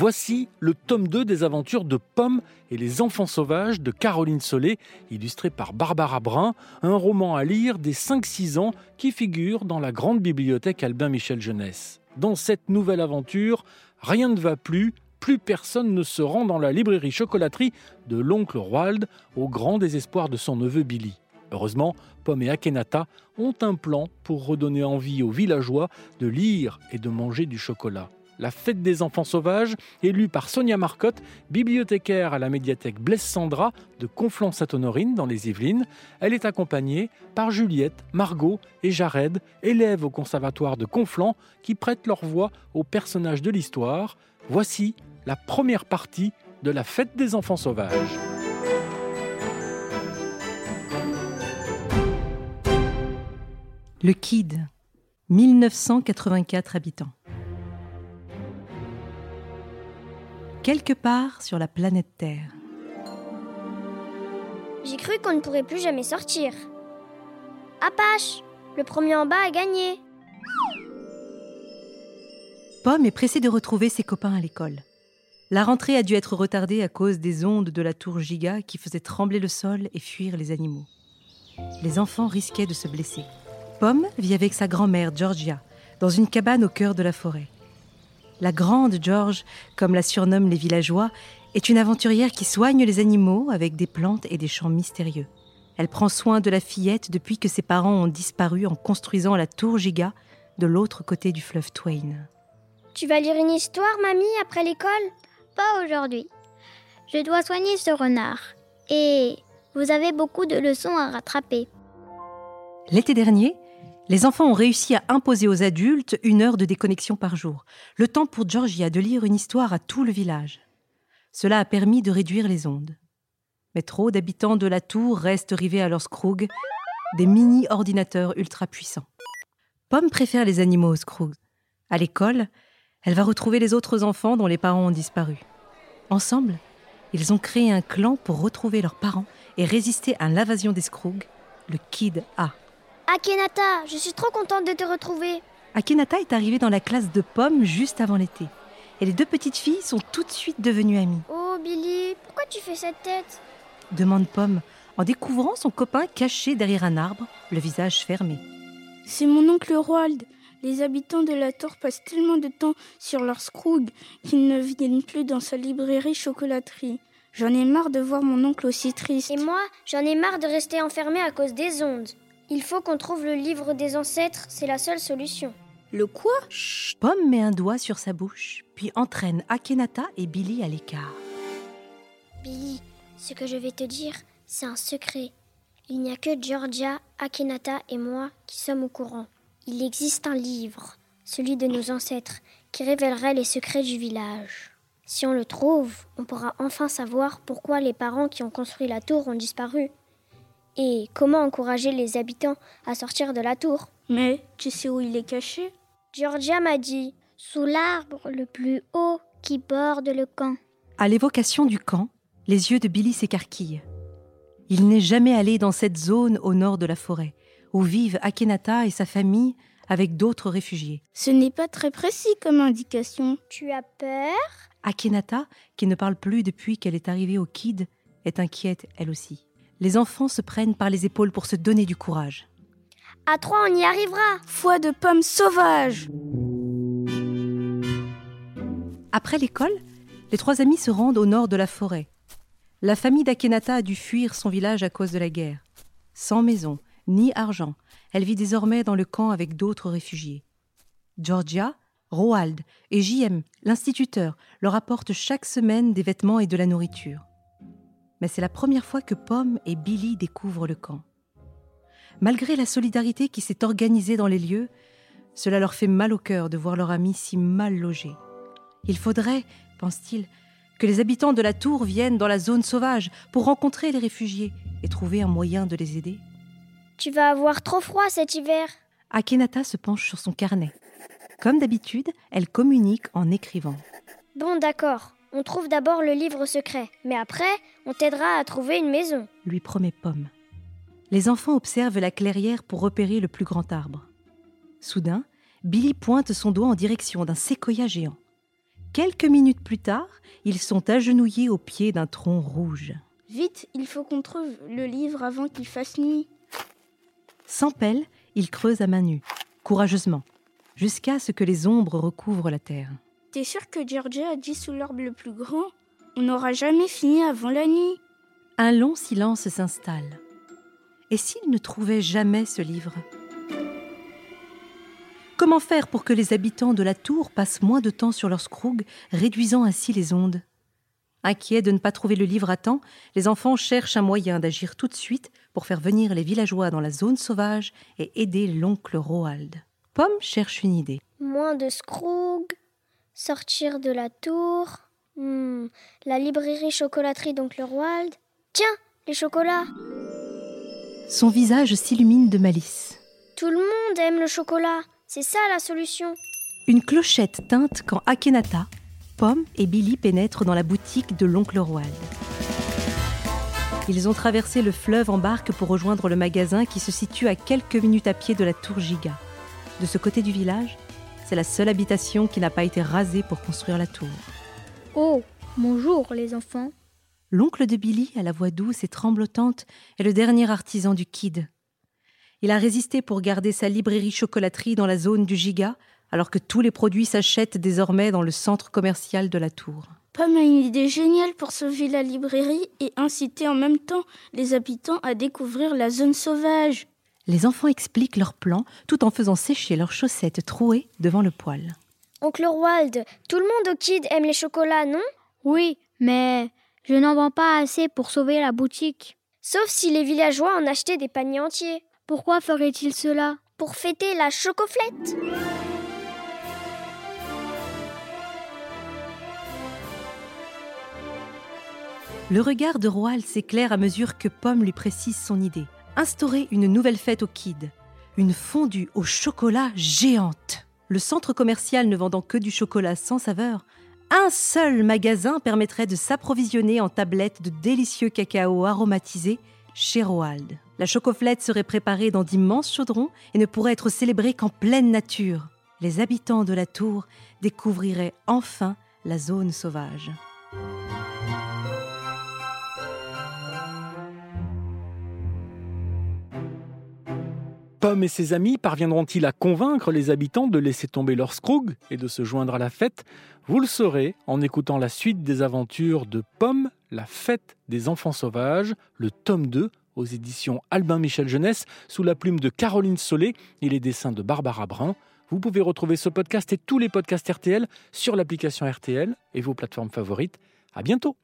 Voici le tome 2 des aventures de Pomme et les enfants sauvages de Caroline Solé, illustré par Barbara Brun, un roman à lire des 5-6 ans qui figure dans la grande bibliothèque Albin Michel Jeunesse. Dans cette nouvelle aventure, rien ne va plus, plus personne ne se rend dans la librairie chocolaterie de l'oncle Roald au grand désespoir de son neveu Billy. Heureusement, Pomme et Akenata ont un plan pour redonner envie aux villageois de lire et de manger du chocolat. La fête des enfants sauvages est lue par Sonia Marcotte, bibliothécaire à la médiathèque Blaise Sandra de Conflans-Sainte-Honorine dans les Yvelines. Elle est accompagnée par Juliette, Margot et Jared, élèves au conservatoire de Conflans qui prêtent leur voix aux personnages de l'histoire. Voici la première partie de la fête des enfants sauvages. Le Kid, 1984 habitants. Quelque part sur la planète Terre. J'ai cru qu'on ne pourrait plus jamais sortir. Apache, le premier en bas a gagné. Pomme est pressé de retrouver ses copains à l'école. La rentrée a dû être retardée à cause des ondes de la tour Giga qui faisaient trembler le sol et fuir les animaux. Les enfants risquaient de se blesser. Pomme vit avec sa grand-mère Georgia dans une cabane au cœur de la forêt. La grande George, comme la surnomment les villageois, est une aventurière qui soigne les animaux avec des plantes et des chants mystérieux. Elle prend soin de la fillette depuis que ses parents ont disparu en construisant la tour Giga de l'autre côté du fleuve Twain. Tu vas lire une histoire, mamie, après l'école? Pas aujourd'hui. Je dois soigner ce renard. Et vous avez beaucoup de leçons à rattraper. L'été dernier, les enfants ont réussi à imposer aux adultes une heure de déconnexion par jour, le temps pour Georgia de lire une histoire à tout le village. Cela a permis de réduire les ondes. Mais trop d'habitants de la tour restent rivés à leurs Scrooge, des mini-ordinateurs ultra puissants. Pomme préfère les animaux aux Scrooge. À l'école, elle va retrouver les autres enfants dont les parents ont disparu. Ensemble, ils ont créé un clan pour retrouver leurs parents et résister à l'invasion des Scrooge, le Kid A. Akenata, je suis trop contente de te retrouver. Akenata est arrivée dans la classe de Pomme juste avant l'été. Et les deux petites filles sont tout de suite devenues amies. Oh Billy, pourquoi tu fais cette tête? Demande Pomme en découvrant son copain caché derrière un arbre, le visage fermé. C'est mon oncle Roald. Les habitants de la tour passent tellement de temps sur leur scroog qu'ils ne viennent plus dans sa librairie chocolaterie. J'en ai marre de voir mon oncle aussi triste. Et moi, j'en ai marre de rester enfermée à cause des ondes. Il faut qu'on trouve le livre des ancêtres, c'est la seule solution. Le quoi? Pomme met un doigt sur sa bouche, puis entraîne Akenata et Billy à l'écart. Billy, ce que je vais te dire, c'est un secret. Il n'y a que Georgia, Akenata et moi qui sommes au courant. Il existe un livre, celui de nos ancêtres, qui révélerait les secrets du village. Si on le trouve, on pourra enfin savoir pourquoi les parents qui ont construit la tour ont disparu. Et comment encourager les habitants à sortir de la tour? Mais tu sais où il est caché? Georgia m'a dit sous l'arbre le plus haut qui borde le camp. À l'évocation du camp, les yeux de Billy s'écarquillent. Il n'est jamais allé dans cette zone au nord de la forêt, où vivent Akenata et sa famille avec d'autres réfugiés. Ce n'est pas très précis comme indication. Tu as peur? Akenata, qui ne parle plus depuis qu'elle est arrivée au Kid, est inquiète elle aussi les enfants se prennent par les épaules pour se donner du courage. À trois, on y arrivera. Foi de pommes sauvages. Après l'école, les trois amis se rendent au nord de la forêt. La famille d'Akenata a dû fuir son village à cause de la guerre. Sans maison, ni argent, elle vit désormais dans le camp avec d'autres réfugiés. Georgia, Roald et JM, l'instituteur, leur apportent chaque semaine des vêtements et de la nourriture mais c'est la première fois que Pomme et Billy découvrent le camp. Malgré la solidarité qui s'est organisée dans les lieux, cela leur fait mal au cœur de voir leur ami si mal logé. Il faudrait, pense-t-il, que les habitants de la tour viennent dans la zone sauvage pour rencontrer les réfugiés et trouver un moyen de les aider. Tu vas avoir trop froid cet hiver. Akenata se penche sur son carnet. Comme d'habitude, elle communique en écrivant. Bon, d'accord. On trouve d'abord le livre secret, mais après, on t'aidera à trouver une maison. Lui promet Pomme. Les enfants observent la clairière pour repérer le plus grand arbre. Soudain, Billy pointe son doigt en direction d'un séquoia géant. quelques minutes plus tard, ils sont agenouillés au pied d'un tronc rouge. Vite, il faut qu'on trouve le livre avant qu'il fasse nuit. Sans pelle, ils creusent à main nue, courageusement, jusqu'à ce que les ombres recouvrent la terre. T'es sûr que Georgia a dit sous l'arbre le plus grand On n'aura jamais fini avant la nuit. Un long silence s'installe. Et s'ils ne trouvaient jamais ce livre? Comment faire pour que les habitants de la tour passent moins de temps sur leur scroug, réduisant ainsi les ondes? Inquiets de ne pas trouver le livre à temps, les enfants cherchent un moyen d'agir tout de suite pour faire venir les villageois dans la zone sauvage et aider l'oncle Roald. Pomme cherche une idée. Moins de sortir de la tour, hmm, la librairie chocolaterie d'oncle Roald. Tiens, les chocolats Son visage s'illumine de malice. Tout le monde aime le chocolat. C'est ça la solution. Une clochette teinte quand Akhenata, Pomme et Billy pénètrent dans la boutique de l'oncle Roald. Ils ont traversé le fleuve en barque pour rejoindre le magasin qui se situe à quelques minutes à pied de la tour Giga. De ce côté du village, c'est la seule habitation qui n'a pas été rasée pour construire la tour. Oh, bonjour les enfants. L'oncle de Billy, à la voix douce et tremblotante, est le dernier artisan du Kid, il a résisté pour garder sa librairie chocolaterie dans la zone du Giga, alors que tous les produits s'achètent désormais dans le centre commercial de la tour. Pomme a une idée géniale pour sauver la librairie et inciter en même temps les habitants à découvrir la zone sauvage. Les enfants expliquent leur plan tout en faisant sécher leurs chaussettes trouées devant le poêle. Oncle Roald, tout le monde au Kid aime les chocolats, non? Oui, mais je n'en vends pas assez pour sauver la boutique. Sauf si les villageois en achetaient des paniers entiers. Pourquoi ferait-il cela? Pour fêter la chocoflette Le regard de Roald s'éclaire à mesure que Pomme lui précise son idée. Instaurer une nouvelle fête au Kid. Une fondue au chocolat géante. Le centre commercial ne vendant que du chocolat sans saveur, un seul magasin permettrait de s'approvisionner en tablettes de délicieux cacao aromatisés chez Roald. La chocoflette serait préparée dans d'immenses chaudrons et ne pourrait être célébrée qu'en pleine nature. Les habitants de la tour découvriraient enfin la zone sauvage. Pomme et ses amis parviendront-ils à convaincre les habitants de laisser tomber leur scroug et de se joindre à la fête? Vous le saurez en écoutant la suite des aventures de Pomme, la fête des enfants sauvages, le tome 2 aux éditions Albin Michel Jeunesse sous la plume de Caroline Solé et les dessins de Barbara Brun. Vous pouvez retrouver ce podcast et tous les podcasts RTL sur l'application RTL et vos plateformes favorites. À bientôt!